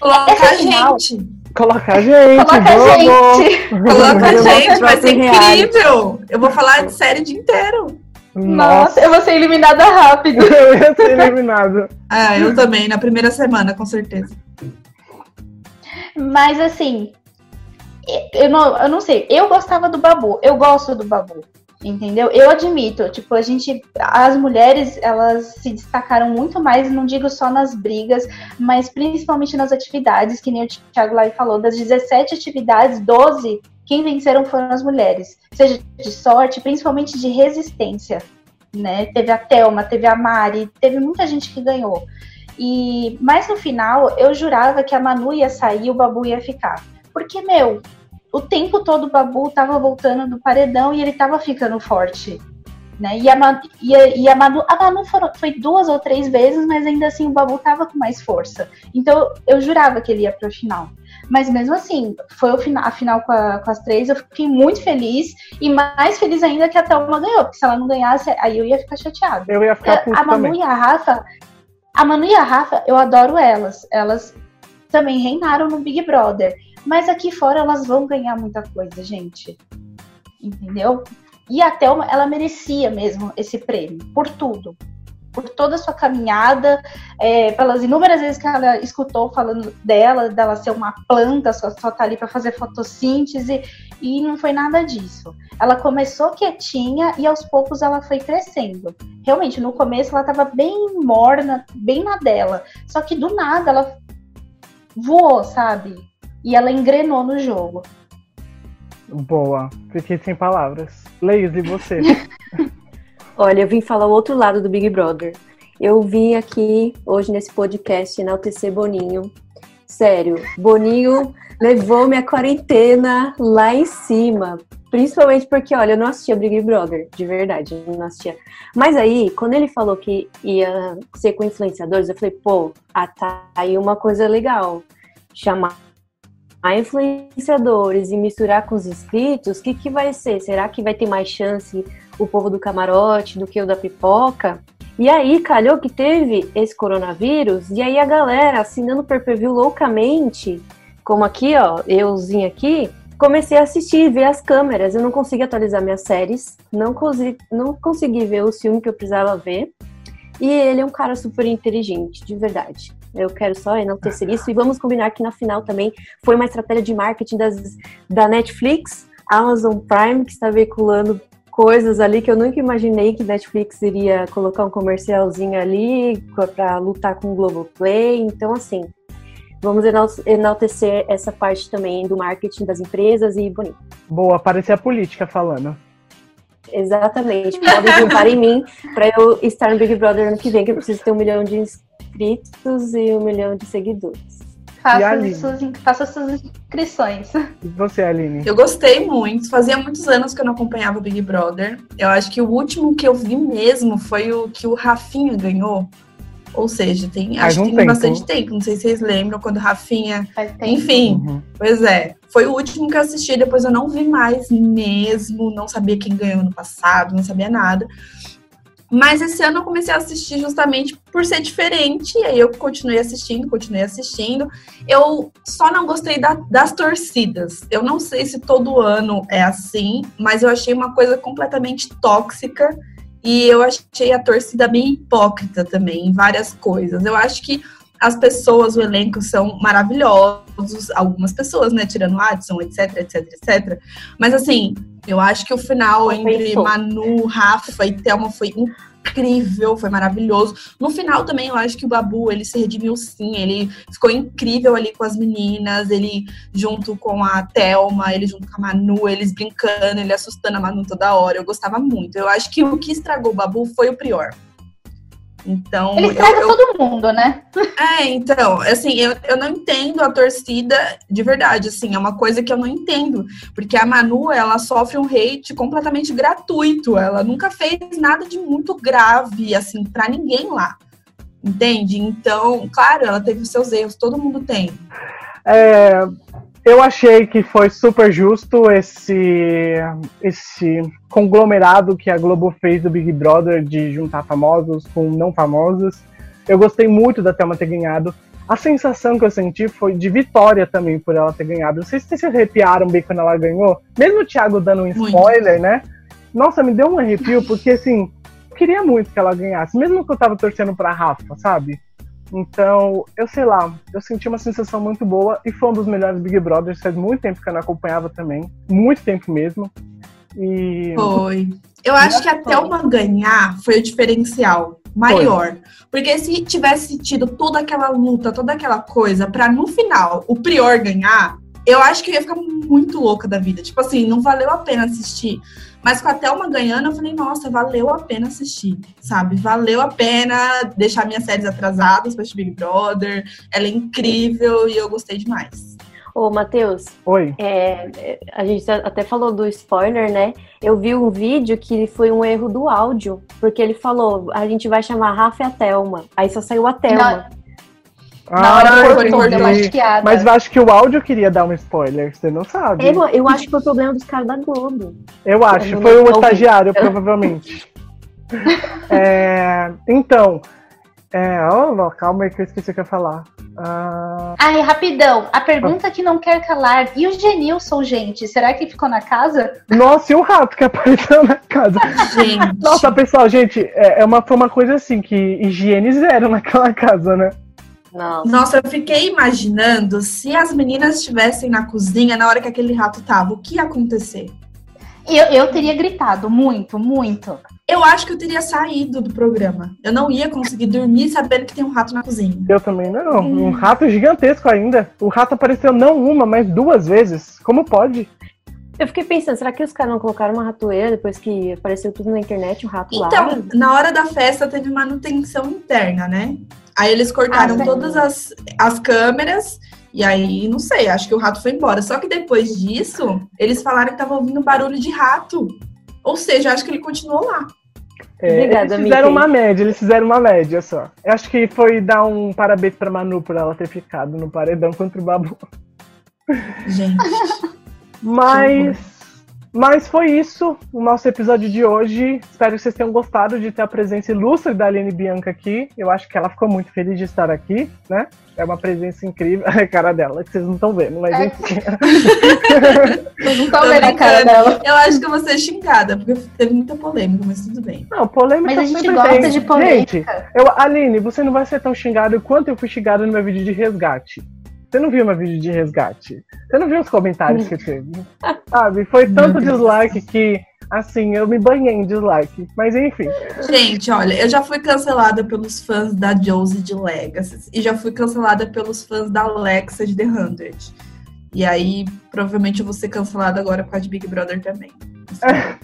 Coloca Essa a final- gente. Coloca a gente, Coloca a gente! Coloca a gente, vai ser incrível. Eu vou falar de série o dia inteiro. Nossa, eu vou ser eliminada rápido. [laughs] eu ia ser eliminado. [laughs] Ah, eu também, na primeira semana, com certeza. Mas assim, eu não, eu não sei. Eu gostava do Babu. Eu gosto do Babu. Entendeu? Eu admito, tipo, a gente, as mulheres, elas se destacaram muito mais, não digo só nas brigas, mas principalmente nas atividades, que nem o Thiago Lai falou, das 17 atividades, 12, quem venceram foram as mulheres. Seja de sorte, principalmente de resistência, né? Teve a Thelma, teve a Mari, teve muita gente que ganhou. E mas no final eu jurava que a Manu ia sair e o Babu ia ficar. Porque, meu, o tempo todo o Babu tava voltando do paredão e ele tava ficando forte. Né? E, a Manu, e, a, e a Manu, a Manu foram, foi duas ou três vezes, mas ainda assim o Babu tava com mais força. Então eu jurava que ele ia pro final. Mas mesmo assim, foi o final, a final com, a- com as três, eu fiquei muito feliz. E mais feliz ainda que a Thelma ganhou, porque se ela não ganhasse, aí eu ia ficar chateada. Eu ia ficar puto É, a Manu também. e a Rafa, a Manu e a Rafa, eu adoro elas. Elas também reinaram no Big Brother. Mas aqui fora elas vão ganhar muita coisa, gente. Entendeu? E a Thelma, ela merecia mesmo esse prêmio, por tudo. Por toda a sua caminhada, é, pelas inúmeras vezes que ela escutou falando dela, dela ser uma planta, só, só tá ali para fazer fotossíntese, e não foi nada disso. Ela começou quietinha e aos poucos ela foi crescendo. Realmente, no começo ela tava bem morna, bem na dela. Só que do nada ela voou, sabe? E ela engrenou no jogo. Boa, fiquei sem palavras. Leis, e você? [laughs] Olha, eu vim falar o outro lado do Big Brother. Eu vim aqui hoje nesse podcast enaltecer Boninho. Sério, Boninho levou minha quarentena lá em cima. Principalmente porque, olha, eu não assistia Big Brother, de verdade, eu não assistia. Mas aí, quando ele falou que ia ser com influenciadores, eu falei, pô, ah, tá aí uma coisa legal. Chamar influenciadores e misturar com os inscritos, o que, que vai ser? Será que vai ter mais chance o povo do camarote do que o da pipoca? E aí, calhou que teve esse coronavírus, e aí a galera assinando per view loucamente, como aqui, ó, euzinho aqui, comecei a assistir, ver as câmeras. Eu não consegui atualizar minhas séries, não consegui, não consegui ver o filme que eu precisava ver. E ele é um cara super inteligente, de verdade. Eu quero só enaltecer isso. E vamos combinar que na final também foi uma estratégia de marketing das, da Netflix, Amazon Prime, que está veiculando coisas ali que eu nunca imaginei que Netflix iria colocar um comercialzinho ali para lutar com o Globoplay. Então, assim, vamos enal- enaltecer essa parte também do marketing das empresas e bonito. Boa, parecia a política falando. Exatamente. Podem juntar em mim para eu estar no Big Brother ano que vem, que eu preciso ter um milhão de inscritos e um milhão de seguidores. Faça suas, faça suas inscrições. E você, Aline? Eu gostei muito. Fazia muitos anos que eu não acompanhava o Big Brother. Eu acho que o último que eu vi mesmo foi o que o Rafinha ganhou. Ou seja, tem, Faz acho um que tem tempo. bastante tempo. Não sei se vocês lembram quando Rafinha. Faz tempo. Enfim, Uhum. pois é. Foi o último que eu assisti, depois eu não vi mais mesmo. Não sabia quem ganhou no passado, não sabia nada. Mas esse ano eu comecei a assistir justamente por ser diferente. E aí eu continuei assistindo, continuei assistindo. Eu só não gostei da- das torcidas. Eu não sei se todo ano é assim, mas eu achei uma coisa completamente tóxica. E eu achei a torcida bem hipócrita também, em várias coisas. Eu acho que as pessoas, o elenco são maravilhosos, algumas pessoas, né, tirando o Adson, etc, etc, etc. Mas assim, eu acho que o final entre. Manu, Rafa e Thelma foi incrível, foi maravilhoso. No final também eu acho que o Babu, ele se redimiu sim, ele ficou incrível ali com as meninas, ele junto com a Thelma, ele junto com a Manu, eles brincando, ele assustando a Manu toda hora. Eu gostava muito. Eu acho que o que estragou o Babu foi o Prior. Então, Ele estraga eu, todo mundo, né? [laughs] é, então, assim, eu, eu não entendo a torcida de verdade, assim, é uma coisa que eu não entendo, porque a Manu, ela sofre um hate completamente gratuito, ela nunca fez nada de muito grave, assim, pra ninguém lá, entende? Então, claro, ela teve os seus erros, todo mundo tem. É, eu achei que foi super justo esse, esse conglomerado que a Globo fez do Big Brother de juntar famosos com não famosos. Eu gostei muito da Thelma ter ganhado. A sensação que eu senti foi de vitória também por ela ter ganhado. Não sei se vocês se arrepiaram bem quando ela ganhou. Mesmo o Thiago dando um Muito. spoiler, né? Nossa, me deu um arrepio, porque assim, eu queria muito que ela ganhasse. Mesmo que eu tava torcendo pra Rafa, sabe? Então, eu sei lá, eu senti uma sensação muito boa e foi um dos melhores Big Brothers. Faz muito tempo que eu não acompanhava também. Muito tempo mesmo. E. Foi. Eu acho que até uma ganhar foi o diferencial maior. Porque se tivesse tido toda aquela luta, toda aquela coisa, pra no final o Prior ganhar, eu acho que eu ia ficar muito louca da vida. Tipo assim, não valeu a pena assistir. Mas com a Thelma ganhando, eu falei, nossa, valeu a pena assistir, sabe? Valeu a pena deixar minhas séries atrasadas pra Big Brother. Ela é incrível e eu gostei demais. Ô, Matheus, Oi. é, a gente até falou do spoiler, né? Eu vi um vídeo que foi um erro do áudio, porque ele falou, a gente vai chamar Rafa e a Thelma. Aí só saiu a Thelma. Na hora Ah, uma chiada. Mas eu acho que o áudio queria dar um spoiler, você não sabe. Eu, eu acho que foi o problema dos caras da Globo. Eu acho, Eu foi o ouvi. estagiário, [laughs] provavelmente. É, então, é, oh, calma aí que eu esqueci o que eu ia falar. Ah, Ai, rapidão. A pergunta que não quer calar. E o Genilson, gente? Será que ficou na casa? nossa, e o rato que apareceu na casa? Gente. Nossa, pessoal, gente, é, é uma, foi uma coisa assim, que higiene zero naquela casa, né? Não. Nossa, eu fiquei imaginando se as meninas estivessem na cozinha na hora que aquele rato tava, o que ia acontecer? Eu, eu teria gritado muito, muito. Eu acho que eu teria saído do programa. Eu não ia conseguir dormir sabendo que tem um rato na cozinha. Eu também não. Um rato gigantesco ainda. O rato apareceu não uma, mas duas vezes. Como pode? Eu fiquei pensando, será que os caras não colocaram uma ratoeira depois que apareceu tudo na internet, o rato lá? Então, na hora da festa teve manutenção interna, né? Aí eles cortaram Ah, todas as, as câmeras e aí, não sei, acho que o rato foi embora. Só que depois disso, eles falaram que tava ouvindo barulho de rato. Ou seja, acho que ele continuou lá. É, Obrigada, eles fizeram Mickey. uma média, eles fizeram uma média só. Eu acho que foi dar um parabéns pra Manu por ela ter ficado no paredão contra o Babu. Gente. [laughs] Mas, mas foi isso o nosso episódio de hoje. Espero que vocês tenham gostado de ter a presença ilustre da Aline Bianca aqui. Eu acho que ela ficou muito feliz de estar aqui, né? É uma presença incrível. [laughs] A cara dela, que vocês não estão vendo, mas É. enfim. [laughs] Vocês não estão vendo a cara dela. Eu acho que eu vou ser xingada, porque teve muita polêmica, mas tudo bem. Não, polêmica Mas a gente sempre gosta tem. de Gente, polêmica. eu, Aline, você não vai ser tão xingado quanto eu fui xingado no meu vídeo de resgate. Você não viu meu vídeo de resgate? Você não viu os comentários que teve? [laughs] Sabe? Foi tanto dislike que, assim, eu me banhei em dislike. Mas enfim. Gente, olha, eu já fui cancelada pelos fãs da Josie de Legacy e já fui cancelada pelos fãs da Alexa de The Hundred. E aí, provavelmente eu vou ser cancelada agora por causa de Big Brother também. [laughs]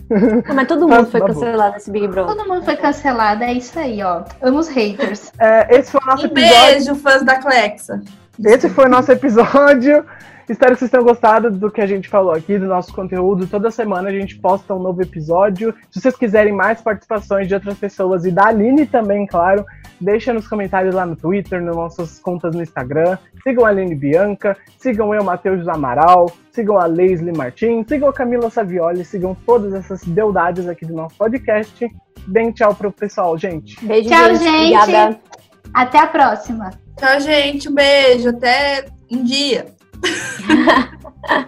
Ah, mas todo mundo foi Babu. cancelado nesse Big Brother. Todo mundo foi cancelado, é isso aí, ó. Amo os haters. É, esse foi o nosso Um episódio. beijo, fãs da Clexa. Esse foi o nosso episódio. Espero que vocês tenham gostado do que a gente falou aqui, do nosso conteúdo. Toda semana a gente posta um novo episódio. Se vocês quiserem mais participações de outras pessoas e da Aline também, claro, deixa nos comentários lá no Twitter, nas nossas contas no Instagram. Sigam a Aline Bianca, sigam eu, Matheus Amaral, sigam a Leslie Martins, sigam a Camila Savioli, sigam todas essas beldades aqui do nosso podcast. Bem tchau pro pessoal, gente. Beijo, tchau, gente. gente. Obrigada. Até a próxima. Tchau, gente. Um beijo. Até um dia. [laughs]